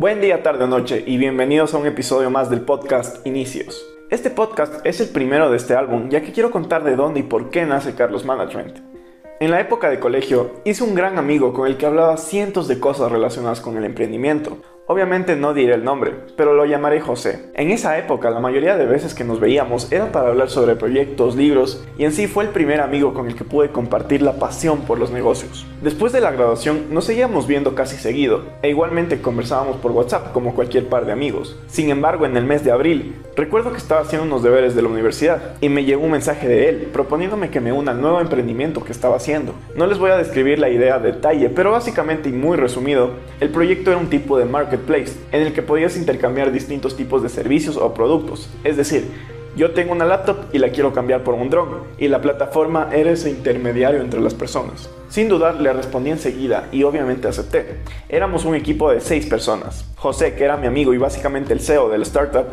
Buen día, tarde o noche y bienvenidos a un episodio más del podcast Inicios. Este podcast es el primero de este álbum ya que quiero contar de dónde y por qué nace Carlos Management. En la época de colegio hice un gran amigo con el que hablaba cientos de cosas relacionadas con el emprendimiento, Obviamente no diré el nombre, pero lo llamaré José. En esa época la mayoría de veces que nos veíamos era para hablar sobre proyectos, libros y en sí fue el primer amigo con el que pude compartir la pasión por los negocios. Después de la graduación nos seguíamos viendo casi seguido e igualmente conversábamos por WhatsApp como cualquier par de amigos. Sin embargo en el mes de abril recuerdo que estaba haciendo unos deberes de la universidad y me llegó un mensaje de él proponiéndome que me una al nuevo emprendimiento que estaba haciendo. No les voy a describir la idea a detalle, pero básicamente y muy resumido, el proyecto era un tipo de market Place, en el que podías intercambiar distintos tipos de servicios o productos. Es decir, yo tengo una laptop y la quiero cambiar por un drone, y la plataforma era ese intermediario entre las personas. Sin dudar le respondí enseguida y obviamente acepté. Éramos un equipo de 6 personas. José, que era mi amigo y básicamente el CEO de la startup,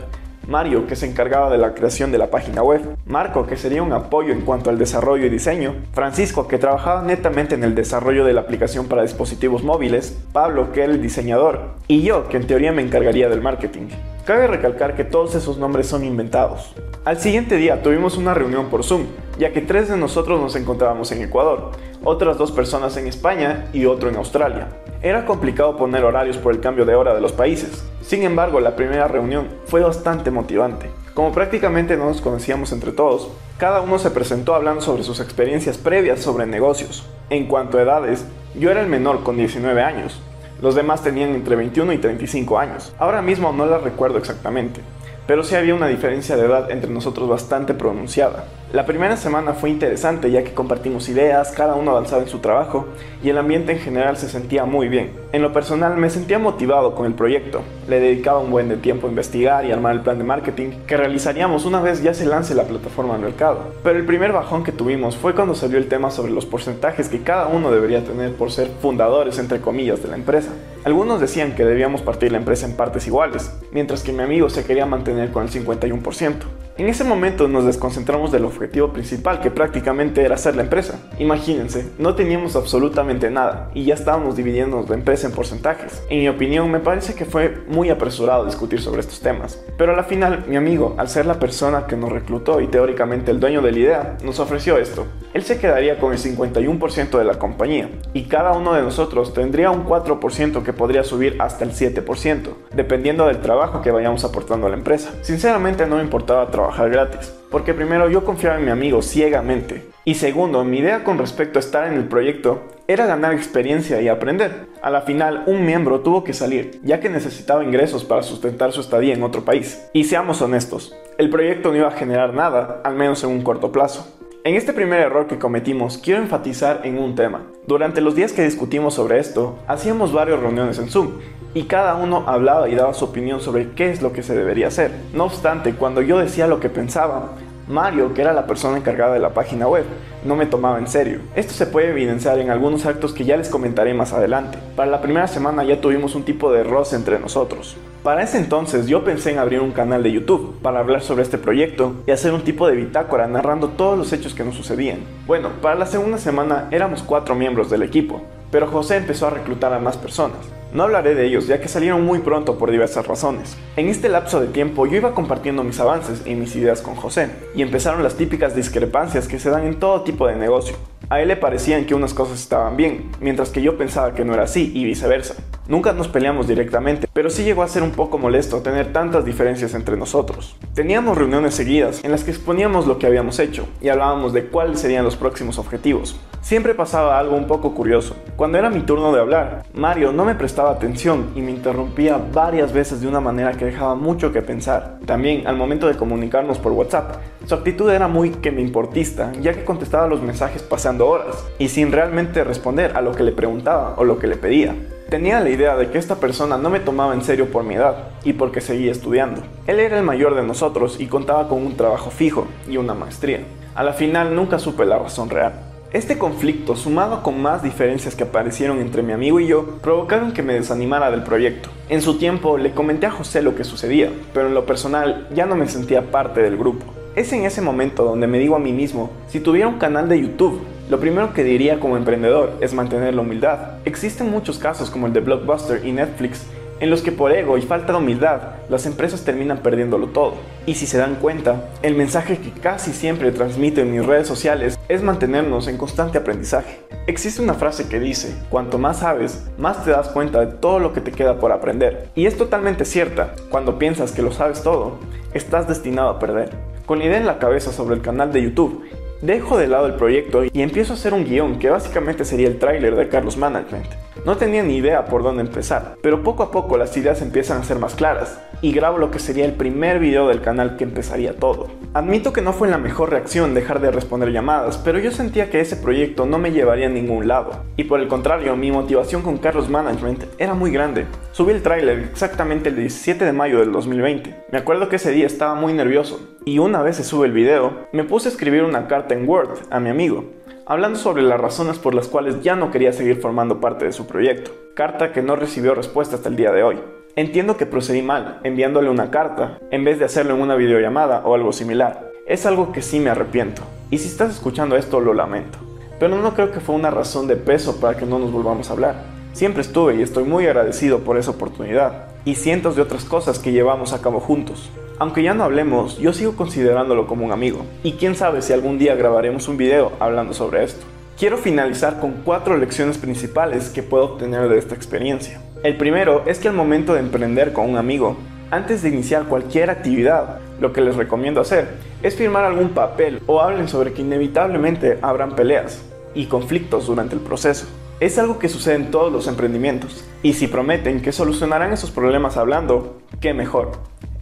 Mario, que se encargaba de la creación de la página web, Marco, que sería un apoyo en cuanto al desarrollo y diseño, Francisco, que trabajaba netamente en el desarrollo de la aplicación para dispositivos móviles, Pablo, que era el diseñador, y yo, que en teoría me encargaría del marketing. Cabe recalcar que todos esos nombres son inventados. Al siguiente día tuvimos una reunión por Zoom, ya que tres de nosotros nos encontrábamos en Ecuador, otras dos personas en España y otro en Australia. Era complicado poner horarios por el cambio de hora de los países, sin embargo, la primera reunión fue bastante motivante. Como prácticamente no nos conocíamos entre todos, cada uno se presentó hablando sobre sus experiencias previas sobre negocios. En cuanto a edades, yo era el menor con 19 años. Los demás tenían entre 21 y 35 años. Ahora mismo no las recuerdo exactamente, pero sí había una diferencia de edad entre nosotros bastante pronunciada. La primera semana fue interesante ya que compartimos ideas, cada uno avanzaba en su trabajo y el ambiente en general se sentía muy bien. En lo personal me sentía motivado con el proyecto, le dedicaba un buen de tiempo a investigar y armar el plan de marketing que realizaríamos una vez ya se lance la plataforma al mercado. Pero el primer bajón que tuvimos fue cuando salió el tema sobre los porcentajes que cada uno debería tener por ser fundadores entre comillas de la empresa. Algunos decían que debíamos partir la empresa en partes iguales, mientras que mi amigo se quería mantener con el 51%. En ese momento nos desconcentramos del objetivo principal, que prácticamente era hacer la empresa. Imagínense, no teníamos absolutamente nada y ya estábamos dividiendo la empresa en porcentajes. En mi opinión, me parece que fue muy apresurado discutir sobre estos temas. Pero a la final, mi amigo, al ser la persona que nos reclutó y teóricamente el dueño de la idea, nos ofreció esto. Él se quedaría con el 51% de la compañía y cada uno de nosotros tendría un 4% que podría subir hasta el 7%, dependiendo del trabajo que vayamos aportando a la empresa. Sinceramente no me importaba trabajar gratis. Porque primero yo confiaba en mi amigo ciegamente. Y segundo, mi idea con respecto a estar en el proyecto era ganar experiencia y aprender. A la final, un miembro tuvo que salir, ya que necesitaba ingresos para sustentar su estadía en otro país. Y seamos honestos, el proyecto no iba a generar nada, al menos en un corto plazo. En este primer error que cometimos, quiero enfatizar en un tema. Durante los días que discutimos sobre esto, hacíamos varias reuniones en Zoom y cada uno hablaba y daba su opinión sobre qué es lo que se debería hacer. No obstante, cuando yo decía lo que pensaba, Mario, que era la persona encargada de la página web, no me tomaba en serio. Esto se puede evidenciar en algunos actos que ya les comentaré más adelante. Para la primera semana ya tuvimos un tipo de roce entre nosotros. Para ese entonces yo pensé en abrir un canal de YouTube para hablar sobre este proyecto y hacer un tipo de bitácora narrando todos los hechos que nos sucedían. Bueno, para la segunda semana éramos cuatro miembros del equipo, pero José empezó a reclutar a más personas. No hablaré de ellos ya que salieron muy pronto por diversas razones. En este lapso de tiempo yo iba compartiendo mis avances y mis ideas con José, y empezaron las típicas discrepancias que se dan en todo tipo de negocio. A él le parecían que unas cosas estaban bien, mientras que yo pensaba que no era así y viceversa. Nunca nos peleamos directamente, pero sí llegó a ser un poco molesto tener tantas diferencias entre nosotros. Teníamos reuniones seguidas en las que exponíamos lo que habíamos hecho y hablábamos de cuáles serían los próximos objetivos. Siempre pasaba algo un poco curioso. Cuando era mi turno de hablar, Mario no me prestaba atención y me interrumpía varias veces de una manera que dejaba mucho que pensar. También, al momento de comunicarnos por WhatsApp, su actitud era muy que me importista, ya que contestaba los mensajes pasando horas y sin realmente responder a lo que le preguntaba o lo que le pedía. Tenía la idea de que esta persona no me tomaba en serio por mi edad y porque seguía estudiando. Él era el mayor de nosotros y contaba con un trabajo fijo y una maestría. A la final nunca supe la razón real. Este conflicto, sumado con más diferencias que aparecieron entre mi amigo y yo, provocaron que me desanimara del proyecto. En su tiempo le comenté a José lo que sucedía, pero en lo personal ya no me sentía parte del grupo. Es en ese momento donde me digo a mí mismo, si tuviera un canal de YouTube, lo primero que diría como emprendedor es mantener la humildad. Existen muchos casos como el de Blockbuster y Netflix en los que por ego y falta de humildad las empresas terminan perdiéndolo todo. Y si se dan cuenta, el mensaje que casi siempre transmito en mis redes sociales es mantenernos en constante aprendizaje. Existe una frase que dice, cuanto más sabes, más te das cuenta de todo lo que te queda por aprender. Y es totalmente cierta, cuando piensas que lo sabes todo, estás destinado a perder. Con la idea en la cabeza sobre el canal de YouTube Dejo de lado el proyecto y empiezo a hacer un guion que básicamente sería el tráiler de Carlos Management. No tenía ni idea por dónde empezar, pero poco a poco las ideas empiezan a ser más claras y grabo lo que sería el primer video del canal que empezaría todo. Admito que no fue la mejor reacción dejar de responder llamadas, pero yo sentía que ese proyecto no me llevaría a ningún lado. Y por el contrario, mi motivación con Carlos Management era muy grande. Subí el tráiler exactamente el 17 de mayo del 2020. Me acuerdo que ese día estaba muy nervioso, y una vez se sube el video, me puse a escribir una carta en Word a mi amigo, hablando sobre las razones por las cuales ya no quería seguir formando parte de su proyecto. Carta que no recibió respuesta hasta el día de hoy. Entiendo que procedí mal, enviándole una carta, en vez de hacerlo en una videollamada o algo similar. Es algo que sí me arrepiento, y si estás escuchando esto lo lamento. Pero no creo que fue una razón de peso para que no nos volvamos a hablar. Siempre estuve y estoy muy agradecido por esa oportunidad, y cientos de otras cosas que llevamos a cabo juntos. Aunque ya no hablemos, yo sigo considerándolo como un amigo, y quién sabe si algún día grabaremos un video hablando sobre esto. Quiero finalizar con cuatro lecciones principales que puedo obtener de esta experiencia. El primero es que al momento de emprender con un amigo, antes de iniciar cualquier actividad, lo que les recomiendo hacer es firmar algún papel o hablen sobre que inevitablemente habrán peleas y conflictos durante el proceso. Es algo que sucede en todos los emprendimientos y si prometen que solucionarán esos problemas hablando, qué mejor.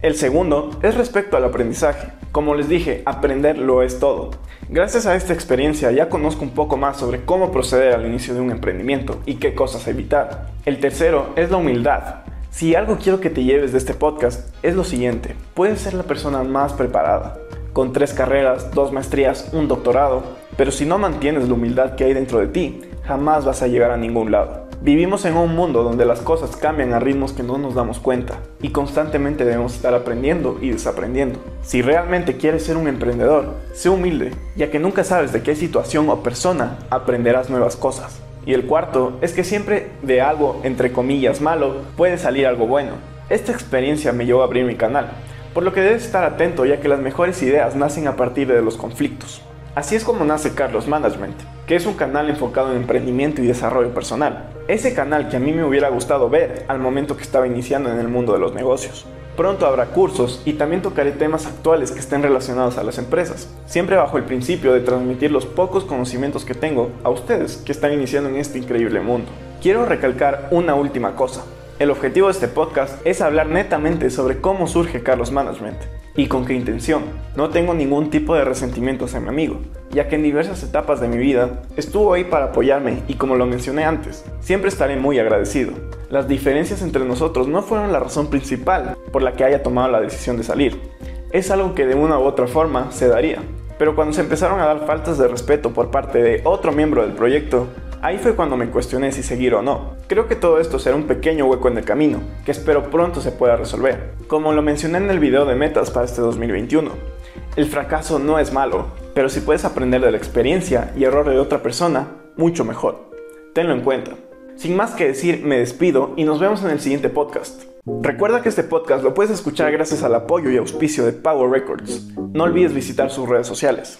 El segundo es respecto al aprendizaje. Como les dije, aprender lo es todo. Gracias a esta experiencia ya conozco un poco más sobre cómo proceder al inicio de un emprendimiento y qué cosas evitar. El tercero es la humildad. Si algo quiero que te lleves de este podcast es lo siguiente, puedes ser la persona más preparada, con tres carreras, dos maestrías, un doctorado, pero si no mantienes la humildad que hay dentro de ti, jamás vas a llegar a ningún lado. Vivimos en un mundo donde las cosas cambian a ritmos que no nos damos cuenta y constantemente debemos estar aprendiendo y desaprendiendo. Si realmente quieres ser un emprendedor, sé humilde, ya que nunca sabes de qué situación o persona aprenderás nuevas cosas. Y el cuarto es que siempre de algo, entre comillas, malo, puede salir algo bueno. Esta experiencia me llevó a abrir mi canal, por lo que debes estar atento ya que las mejores ideas nacen a partir de los conflictos. Así es como nace Carlos Management, que es un canal enfocado en emprendimiento y desarrollo personal. Ese canal que a mí me hubiera gustado ver al momento que estaba iniciando en el mundo de los negocios. Pronto habrá cursos y también tocaré temas actuales que estén relacionados a las empresas, siempre bajo el principio de transmitir los pocos conocimientos que tengo a ustedes que están iniciando en este increíble mundo. Quiero recalcar una última cosa. El objetivo de este podcast es hablar netamente sobre cómo surge Carlos Management y con qué intención. No tengo ningún tipo de resentimiento hacia mi amigo, ya que en diversas etapas de mi vida estuvo ahí para apoyarme y como lo mencioné antes, siempre estaré muy agradecido. Las diferencias entre nosotros no fueron la razón principal por la que haya tomado la decisión de salir. Es algo que de una u otra forma se daría. Pero cuando se empezaron a dar faltas de respeto por parte de otro miembro del proyecto, Ahí fue cuando me cuestioné si seguir o no. Creo que todo esto será un pequeño hueco en el camino, que espero pronto se pueda resolver. Como lo mencioné en el video de metas para este 2021, el fracaso no es malo, pero si puedes aprender de la experiencia y error de otra persona, mucho mejor. Tenlo en cuenta. Sin más que decir, me despido y nos vemos en el siguiente podcast. Recuerda que este podcast lo puedes escuchar gracias al apoyo y auspicio de Power Records. No olvides visitar sus redes sociales.